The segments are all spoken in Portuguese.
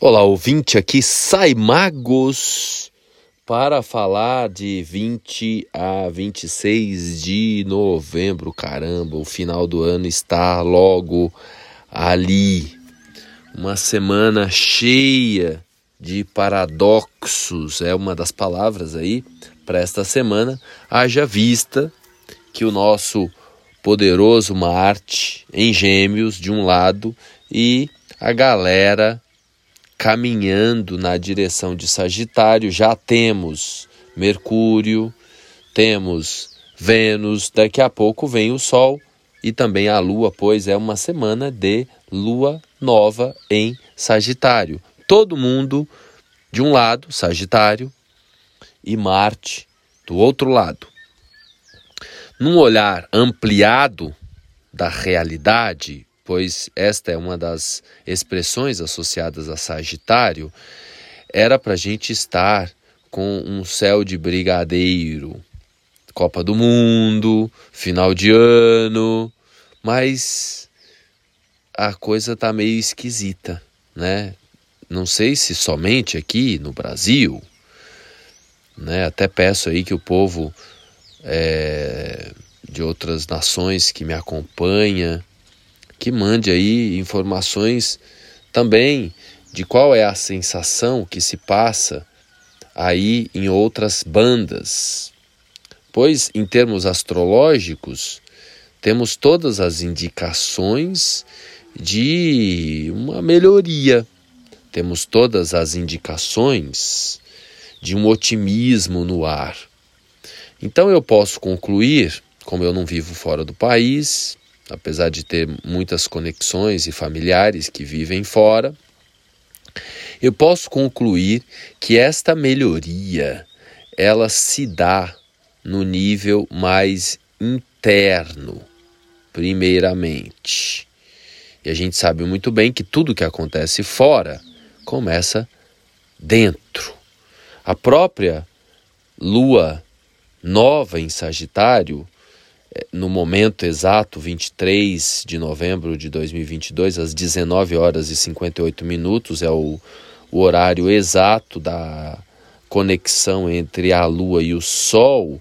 Olá, ouvinte, aqui sai Magos para falar de 20 a 26 de novembro. Caramba, o final do ano está logo ali. Uma semana cheia de paradoxos, é uma das palavras aí para esta semana. Haja vista que o nosso poderoso Marte em Gêmeos de um lado e a galera caminhando na direção de Sagitário, já temos Mercúrio, temos Vênus, daqui a pouco vem o Sol e também a Lua, pois é uma semana de Lua nova em Sagitário. Todo mundo de um lado, Sagitário, e Marte do outro lado. Num olhar ampliado da realidade, pois esta é uma das expressões associadas a Sagitário, era para a gente estar com um céu de brigadeiro, Copa do Mundo, final de ano, mas a coisa tá meio esquisita, né? Não sei se somente aqui no Brasil, né? Até peço aí que o povo é, de outras nações que me acompanha que mande aí informações também de qual é a sensação que se passa aí em outras bandas. Pois, em termos astrológicos, temos todas as indicações de uma melhoria, temos todas as indicações de um otimismo no ar. Então eu posso concluir, como eu não vivo fora do país, apesar de ter muitas conexões e familiares que vivem fora, eu posso concluir que esta melhoria ela se dá no nível mais interno, primeiramente. E a gente sabe muito bem que tudo que acontece fora começa dentro. A própria lua nova em Sagitário no momento exato, 23 de novembro de 2022, às 19 horas e 58 minutos, é o, o horário exato da conexão entre a Lua e o Sol,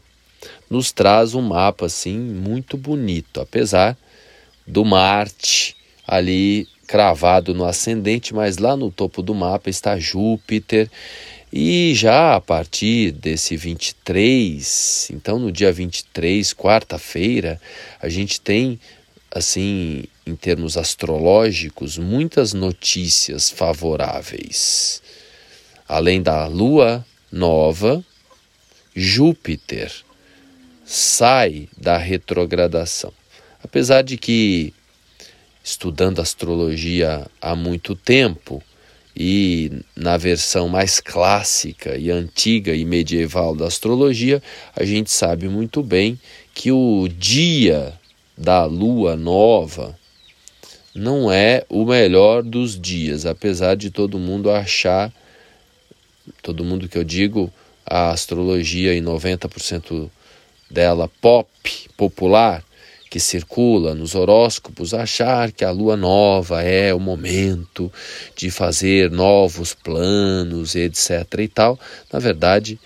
nos traz um mapa assim muito bonito, apesar do Marte ali cravado no ascendente, mas lá no topo do mapa está Júpiter e já a partir desse 23, então no dia 23, quarta-feira, a gente tem, assim, em termos astrológicos, muitas notícias favoráveis. Além da lua nova, Júpiter sai da retrogradação. Apesar de que, estudando astrologia há muito tempo, e na versão mais clássica e antiga e medieval da astrologia, a gente sabe muito bem que o dia da lua nova não é o melhor dos dias, apesar de todo mundo achar, todo mundo que eu digo, a astrologia em 90% dela pop, popular, que circula nos horóscopos achar que a lua nova é o momento de fazer novos planos, etc. e tal. Na verdade,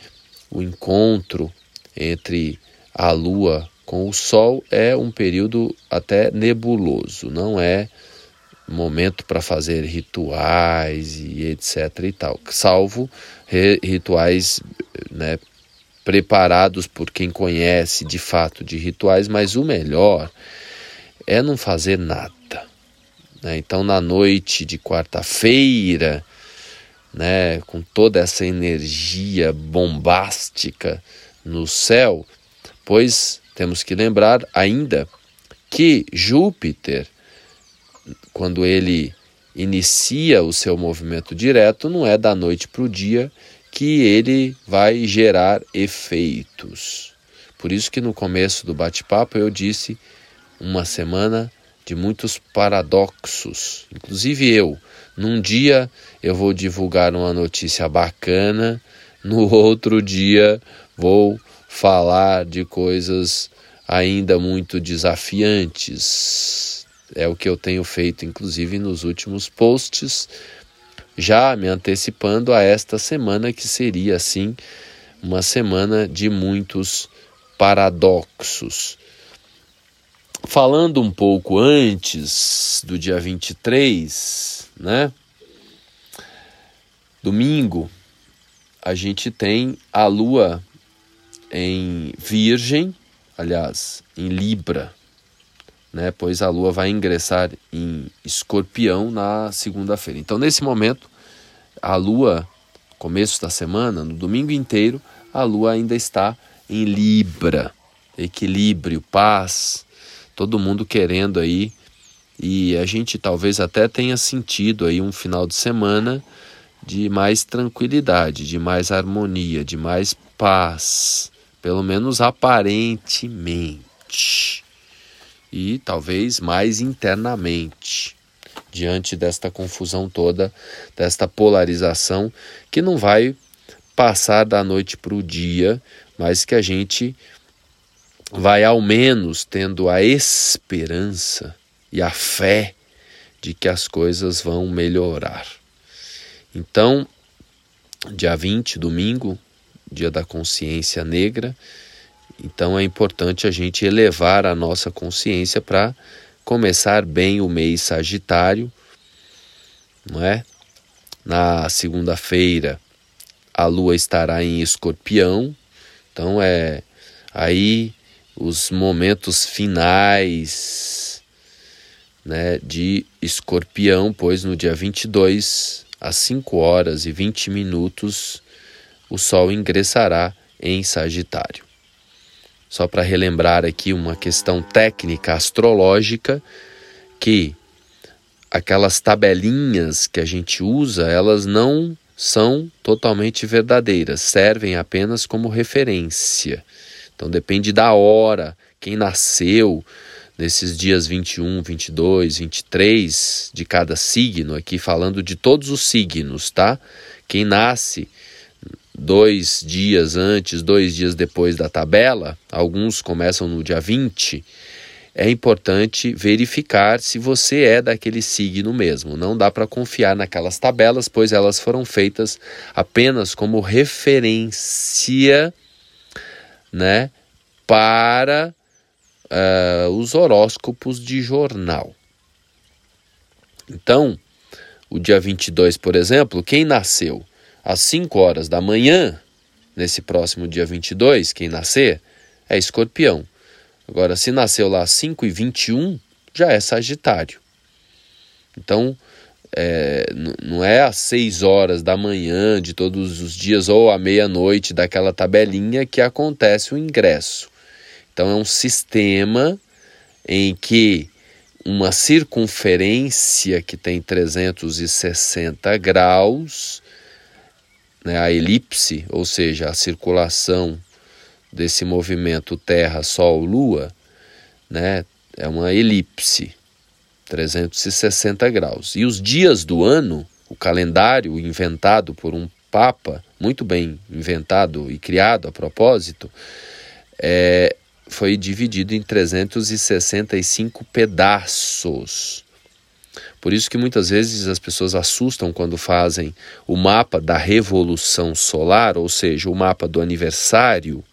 o encontro entre a lua com o sol é um período até nebuloso, não é momento para fazer rituais e etc e tal, salvo rituais né, preparados por quem conhece de fato de rituais, mas o melhor é não fazer nada. Né? Então, na noite de quarta-feira, né, com toda essa energia bombástica no céu, pois temos que lembrar ainda que Júpiter, quando ele inicia o seu movimento direto, não é da noite para o dia que ele vai gerar efeitos. Por isso que no começo do bate-papo eu disse uma semana de muitos paradoxos. Inclusive eu, num dia eu vou divulgar uma notícia bacana, no outro dia vou falar de coisas ainda muito desafiantes. É o que eu tenho feito, inclusive nos últimos posts já me antecipando a esta semana que seria assim uma semana de muitos paradoxos. Falando um pouco antes do dia 23, né? Domingo, a gente tem a lua em Virgem, aliás, em Libra, né? Pois a lua vai ingressar em Escorpião na segunda-feira. Então, nesse momento, a lua, começo da semana, no domingo inteiro, a lua ainda está em Libra, equilíbrio, paz, todo mundo querendo aí e a gente talvez até tenha sentido aí um final de semana de mais tranquilidade, de mais harmonia, de mais paz, pelo menos aparentemente, e talvez mais internamente, diante desta confusão toda, desta polarização que não vai passar da noite para o dia, mas que a gente vai ao menos tendo a esperança e a fé de que as coisas vão melhorar. Então, dia 20, domingo, dia da consciência negra, então é importante a gente elevar a nossa consciência para começar bem o mês Sagitário, não é? Na segunda-feira a lua estará em Escorpião, então é aí os momentos finais né, de Escorpião, pois no dia 22, às 5 horas e 20 minutos, o Sol ingressará em Sagitário. Só para relembrar aqui uma questão técnica astrológica, que aquelas tabelinhas que a gente usa, elas não são totalmente verdadeiras, servem apenas como referência. Então depende da hora, quem nasceu nesses dias 21, 22, 23 de cada signo, aqui falando de todos os signos, tá? Quem nasce dois dias antes, dois dias depois da tabela, alguns começam no dia 20, é importante verificar se você é daquele signo mesmo. Não dá para confiar naquelas tabelas, pois elas foram feitas apenas como referência né, para uh, os horóscopos de jornal. Então, o dia 22, por exemplo, quem nasceu às 5 horas da manhã, nesse próximo dia 22, quem nascer, é escorpião. Agora, se nasceu lá às 5 e 21, já é Sagitário. Então, é, não é às 6 horas da manhã de todos os dias ou à meia-noite daquela tabelinha que acontece o ingresso. Então é um sistema em que uma circunferência que tem 360 graus, né, a elipse, ou seja, a circulação desse movimento Terra-Sol-Lua, né, é uma elipse. 360 graus. E os dias do ano, o calendário inventado por um Papa, muito bem inventado e criado a propósito, é, foi dividido em 365 pedaços. Por isso que muitas vezes as pessoas assustam quando fazem o mapa da revolução solar, ou seja, o mapa do aniversário,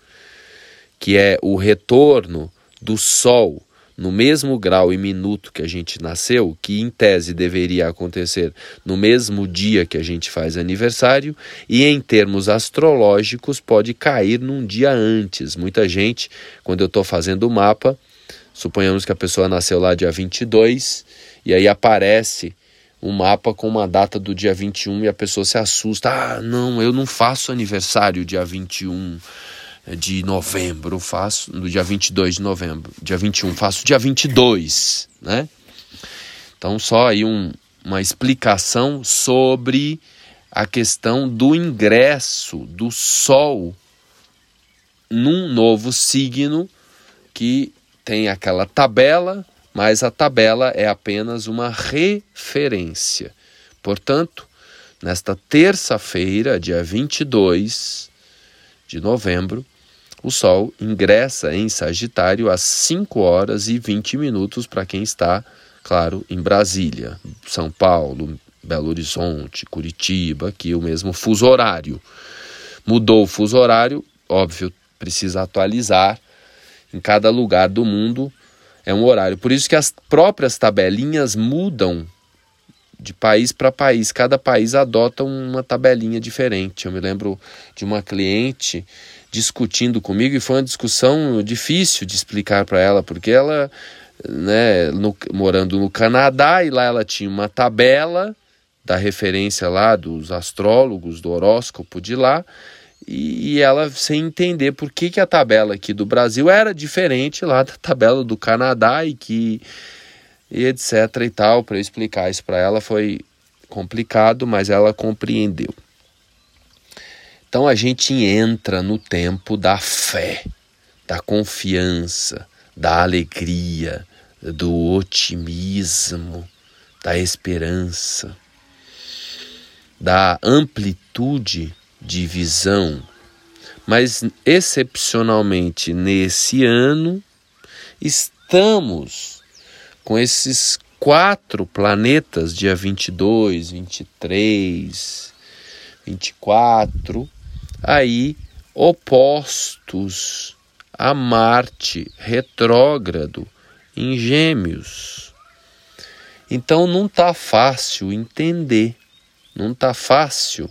que é o retorno do Sol no mesmo grau e minuto que a gente nasceu, que em tese deveria acontecer no mesmo dia que a gente faz aniversário, e em termos astrológicos pode cair num dia antes. Muita gente, quando eu estou fazendo o mapa, suponhamos que a pessoa nasceu lá dia 22, e aí aparece um mapa com uma data do dia 21 e a pessoa se assusta. Ah, não, eu não faço aniversário dia 21 de novembro, faço no dia 22 de novembro, dia 21, faço dia 22, né? Então, só aí um, uma explicação sobre a questão do ingresso do Sol num novo signo que tem aquela tabela, mas a tabela é apenas uma referência. Portanto, nesta terça-feira, dia 22 de novembro, o Sol ingressa em Sagitário às 5 horas e 20 minutos para quem está, claro, em Brasília, São Paulo, Belo Horizonte, Curitiba, aqui o mesmo fuso horário. Mudou o fuso horário, óbvio, precisa atualizar. Em cada lugar do mundo é um horário. Por isso que as próprias tabelinhas mudam de país para país. Cada país adota uma tabelinha diferente. Eu me lembro de uma cliente discutindo comigo e foi uma discussão difícil de explicar para ela, porque ela, né, no, morando no Canadá e lá ela tinha uma tabela da referência lá dos astrólogos, do horóscopo de lá, e, e ela sem entender por que, que a tabela aqui do Brasil era diferente lá da tabela do Canadá e que e etc e tal, para eu explicar isso para ela foi complicado, mas ela compreendeu. Então a gente entra no tempo da fé, da confiança, da alegria, do otimismo, da esperança, da amplitude de visão. Mas excepcionalmente nesse ano estamos com esses quatro planetas, dia 22, 23, 24, aí opostos a Marte retrógrado em Gêmeos. Então não está fácil entender, não está fácil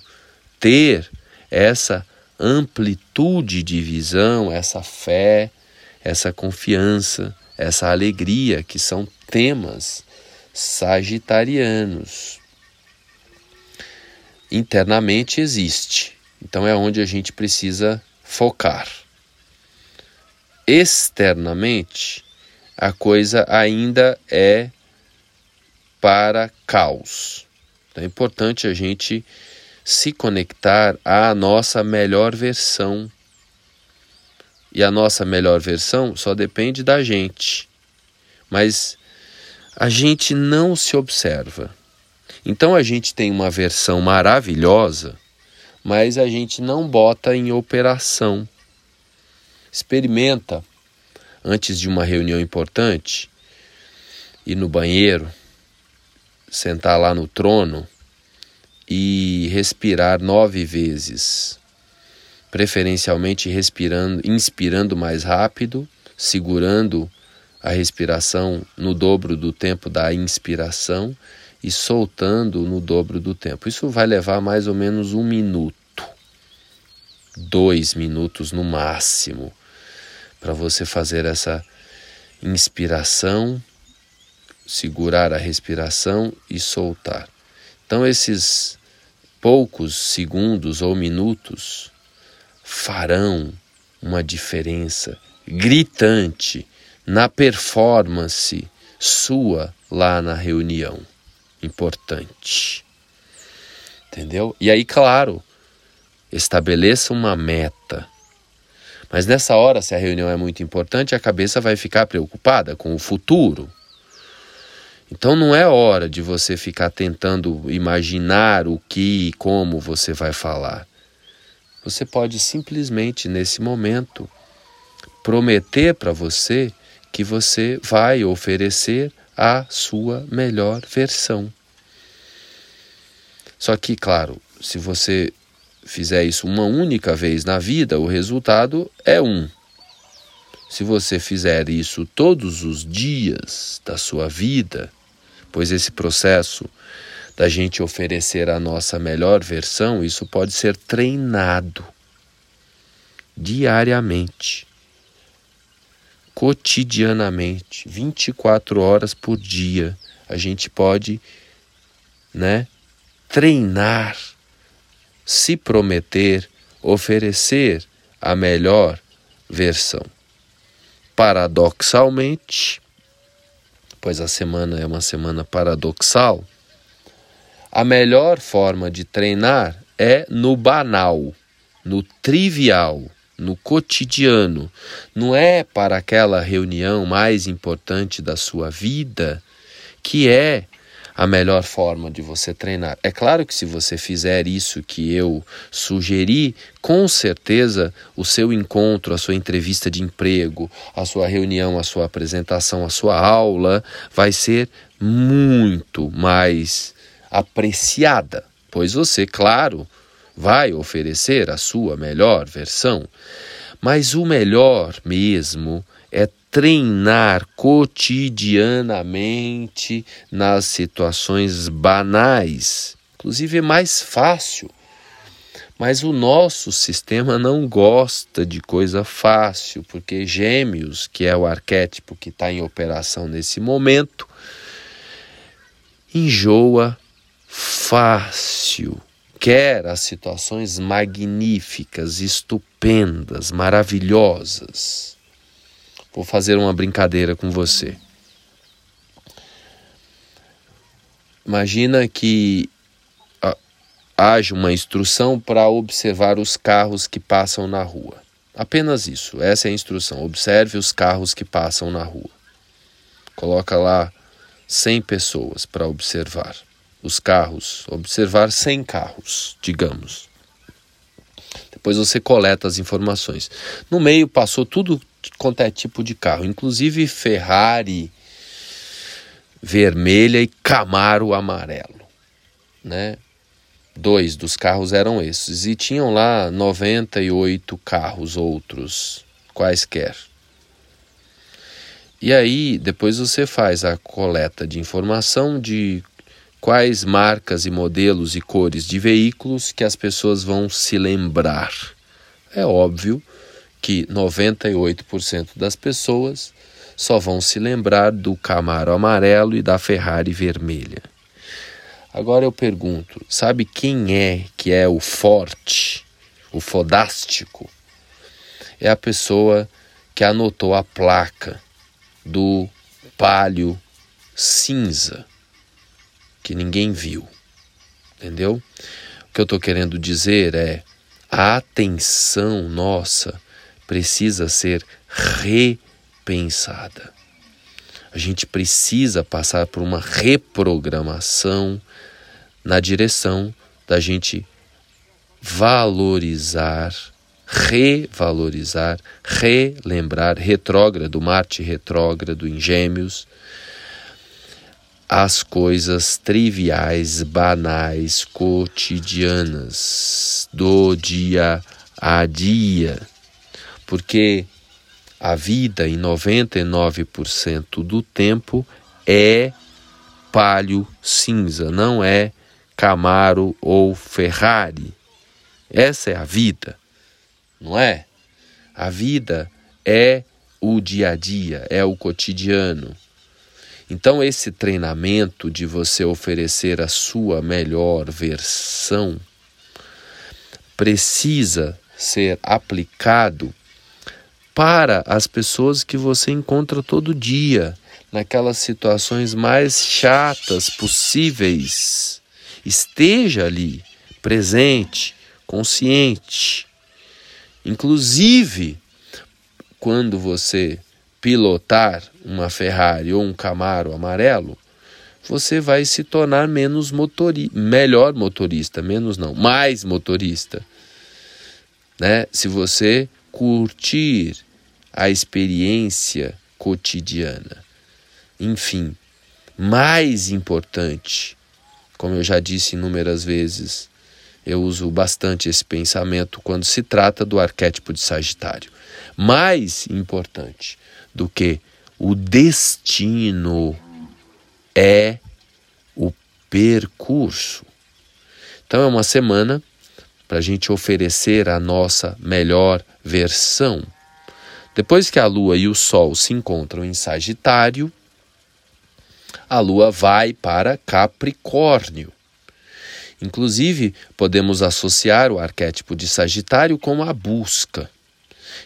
ter essa amplitude de visão, essa fé, essa confiança, essa alegria, que são temas sagitarianos. Internamente existe, então é onde a gente precisa focar. Externamente, a coisa ainda é para caos. Então é importante a gente se conectar à nossa melhor versão. E a nossa melhor versão só depende da gente. Mas a gente não se observa. Então a gente tem uma versão maravilhosa, mas a gente não bota em operação. Experimenta antes de uma reunião importante ir no banheiro, sentar lá no trono e respirar nove vezes, preferencialmente respirando, inspirando mais rápido, segurando a respiração no dobro do tempo da inspiração e soltando no dobro do tempo. Isso vai levar mais ou menos um minuto, dois minutos no máximo, para você fazer essa inspiração, segurar a respiração e soltar. Então, esses poucos segundos ou minutos farão uma diferença gritante na performance sua lá na reunião. Importante. Entendeu? E aí, claro, estabeleça uma meta. Mas nessa hora, se a reunião é muito importante, a cabeça vai ficar preocupada com o futuro. Então não é hora de você ficar tentando imaginar o que e como você vai falar. Você pode simplesmente, nesse momento, prometer para você que você vai oferecer a sua melhor versão. Só que, claro, se você fizer isso uma única vez na vida, o resultado é um. Se você fizer isso todos os dias da sua vida, pois esse processo da gente oferecer a nossa melhor versão, isso pode ser treinado diariamente, cotidianamente, 24 horas por dia. A gente pode, né, treinar, se prometer, oferecer a melhor versão. Paradoxalmente, pois a semana é uma semana paradoxal, a melhor forma de treinar é no banal, no trivial, no cotidiano. Não é para aquela reunião mais importante da sua vida que é a melhor forma de você treinar. É claro que se você fizer isso que eu sugeri, com certeza o seu encontro, a sua entrevista de emprego, a sua reunião, a sua apresentação, a sua aula vai ser muito mais apreciada, pois você, claro, vai oferecer a sua melhor versão. Mas o melhor mesmo é treinar cotidianamente nas situações banais. Inclusive é mais fácil. Mas o nosso sistema não gosta de coisa fácil, porque Gêmeos, que é o arquétipo que está em operação nesse momento, enjoa fácil quer as situações magníficas, estupendas, maravilhosas. Vou fazer uma brincadeira com você. Imagina que haja uma instrução para observar os carros que passam na rua. Apenas isso, essa é a instrução. Observe os carros que passam na rua. Coloca lá 100 pessoas para observar os carros, observar 100 carros, digamos. Depois você coleta as informações. No meio passou tudo quanto é tipo de carro, inclusive Ferrari vermelha e Camaro amarelo, né? Dois dos carros eram esses e tinham lá 98 carros outros, quaisquer. E aí, depois você faz a coleta de informação de quais marcas e modelos e cores de veículos que as pessoas vão se lembrar. É óbvio que 98% das pessoas só vão se lembrar do Camaro amarelo e da Ferrari vermelha. Agora eu pergunto, sabe quem é que é o forte, o fodástico? É a pessoa que anotou a placa do palio cinza que ninguém viu. Entendeu? O que eu estou querendo dizer é a atenção nossa precisa ser repensada. A gente precisa passar por uma reprogramação na direção da gente valorizar, revalorizar, relembrar, retrógrado, Marte retrógrado em Gêmeos, as coisas triviais, banais, cotidianas do dia a dia. Porque a vida, em 99% do tempo, é palio cinza, não é Camaro ou Ferrari. Essa é a vida, não é? A vida é o dia a dia, é o cotidiano. Então, esse treinamento de você oferecer a sua melhor versão precisa ser aplicado para as pessoas que você encontra todo dia, naquelas situações mais chatas possíveis. Esteja ali, presente, consciente. Inclusive, quando você pilotar uma Ferrari ou um Camaro amarelo, você vai se tornar menos motori melhor motorista, menos não, mais motorista. Né? Se você curtir a experiência cotidiana. Enfim, mais importante, como eu já disse inúmeras vezes, eu uso bastante esse pensamento quando se trata do arquétipo de Sagitário. Mais importante do que o destino é o percurso. Então, é uma semana para a gente oferecer a nossa melhor versão. Depois que a Lua e o Sol se encontram em Sagitário, a Lua vai para Capricórnio. Inclusive, podemos associar o arquétipo de Sagitário com a busca.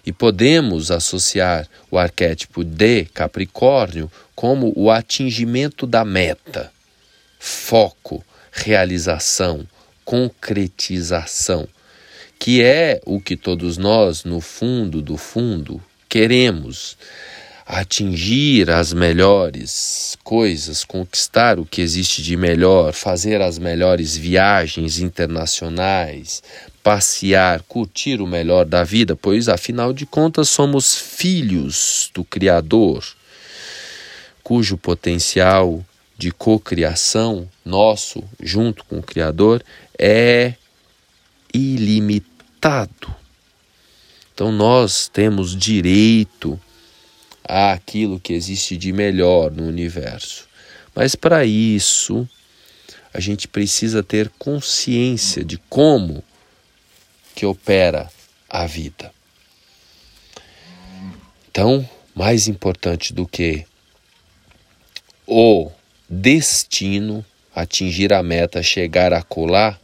E podemos associar o arquétipo de Capricórnio como o atingimento da meta, foco, realização, concretização, que é o que todos nós, no fundo do fundo, queremos atingir as melhores coisas, conquistar o que existe de melhor, fazer as melhores viagens internacionais, passear, curtir o melhor da vida, pois afinal de contas somos filhos do Criador, cujo potencial de cocriação nosso junto com o Criador é ilimitado. Então nós temos direito àquilo que existe de melhor no universo. Mas para isso, a gente precisa ter consciência de como que opera a vida. Então, mais importante do que o destino, atingir a meta, chegar a colar,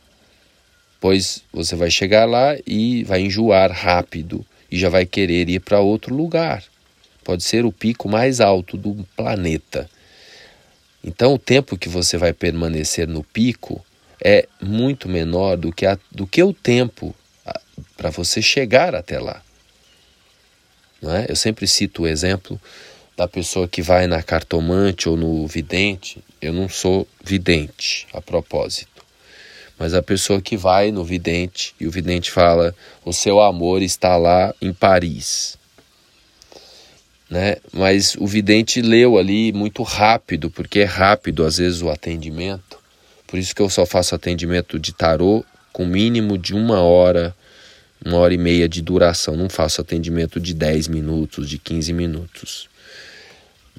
pois você vai chegar lá e vai enjoar rápido e já vai querer ir para outro lugar. Pode ser o pico mais alto do planeta. Então, o tempo que você vai permanecer no pico é muito menor do que, a, do que o tempo para você chegar até lá. Não é? Eu sempre cito o exemplo da pessoa que vai na cartomante ou no vidente. Eu não sou vidente, a propósito. Mas a pessoa que vai no vidente e o vidente fala: o seu amor está lá em Paris. Né? Mas o vidente leu ali muito rápido, porque é rápido às vezes o atendimento. Por isso que eu só faço atendimento de tarô com mínimo de uma hora uma hora e meia de duração. Não faço atendimento de 10 minutos, de 15 minutos.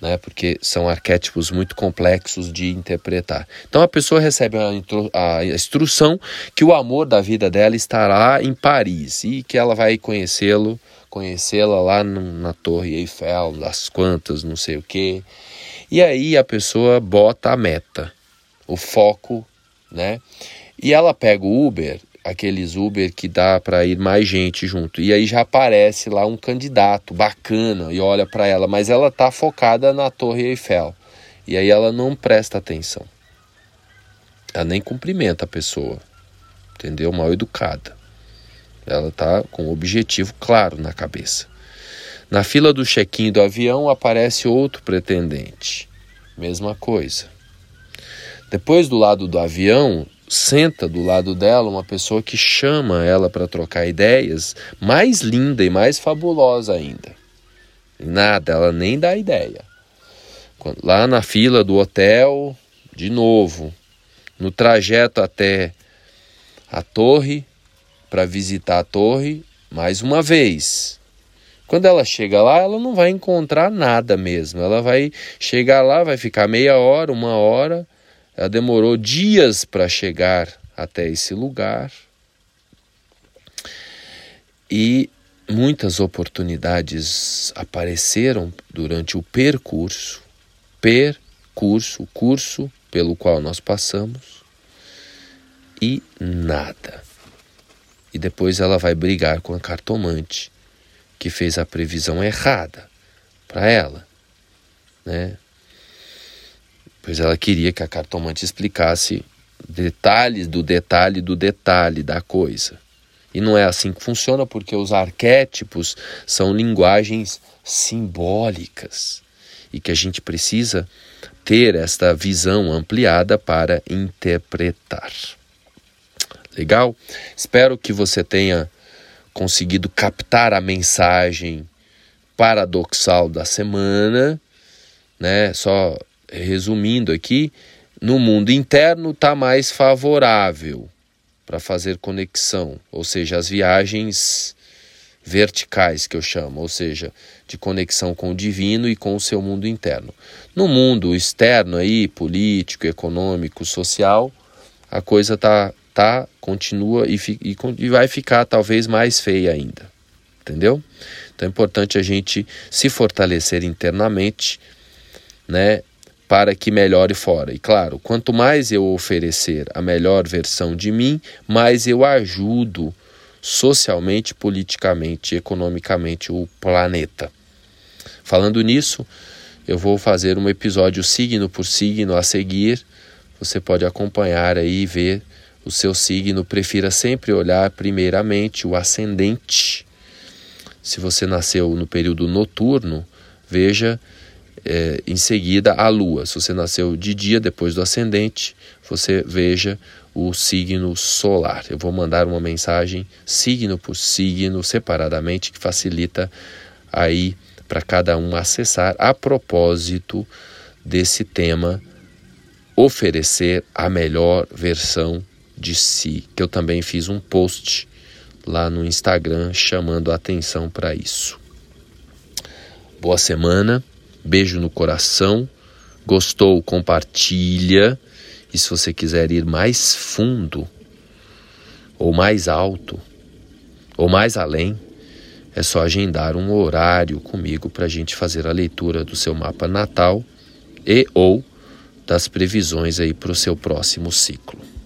Né, porque são arquétipos muito complexos de interpretar. Então a pessoa recebe a, a instrução que o amor da vida dela estará em Paris e que ela vai conhecê-lo, conhecê-la lá na Torre Eiffel, das quantas, não sei o quê. E aí a pessoa bota a meta, o foco, né? E ela pega o Uber aqueles Uber que dá para ir mais gente junto. E aí já aparece lá um candidato bacana e olha para ela, mas ela tá focada na Torre Eiffel. E aí ela não presta atenção. Ela nem cumprimenta a pessoa. Entendeu? Mal educada. Ela tá com um objetivo claro na cabeça. Na fila do check-in do avião aparece outro pretendente. Mesma coisa. Depois do lado do avião senta do lado dela uma pessoa que chama ela para trocar ideias, mais linda e mais fabulosa ainda. Nada, ela nem dá ideia. Lá na fila do hotel, de novo, no trajeto até a torre, para visitar a torre, mais uma vez. Quando ela chega lá, ela não vai encontrar nada mesmo. Ela vai chegar lá, vai ficar meia hora, uma hora ela demorou dias para chegar até esse lugar e muitas oportunidades apareceram durante o percurso, percurso, o curso pelo qual nós passamos e nada. E depois ela vai brigar com a cartomante que fez a previsão errada para ela, né? Pois ela queria que a cartomante explicasse detalhes do detalhe do detalhe da coisa. E não é assim que funciona, porque os arquétipos são linguagens simbólicas e que a gente precisa ter esta visão ampliada para interpretar. Legal? Espero que você tenha conseguido captar a mensagem paradoxal da semana, né? Só resumindo aqui, no mundo interno está mais favorável para fazer conexão, ou seja, as viagens verticais que eu chamo, ou seja, de conexão com o divino e com o seu mundo interno. No mundo externo aí, político, econômico, social, a coisa tá tá continua e, e, e vai ficar talvez mais feia ainda. Entendeu? Então é importante a gente se fortalecer internamente, né? Para que melhore fora. E claro, quanto mais eu oferecer a melhor versão de mim, mais eu ajudo socialmente, politicamente, economicamente o planeta. Falando nisso, eu vou fazer um episódio signo por signo a seguir. Você pode acompanhar aí e ver o seu signo. Prefira sempre olhar primeiramente o ascendente. Se você nasceu no período noturno, veja é, em seguida a lua. Se você nasceu de dia, depois do ascendente, você veja o signo solar. Eu vou mandar uma mensagem signo por signo, separadamente, que facilita aí para cada um acessar a propósito desse tema oferecer a melhor versão de si, que eu também fiz um post lá no Instagram chamando a atenção para isso. Boa semana, beijo no coração. Gostou? Compartilha. E se você quiser ir mais fundo, ou mais alto, ou mais além, é só agendar um horário comigo para a gente fazer a leitura do seu mapa natal e ou das previsões aí para o seu próximo ciclo.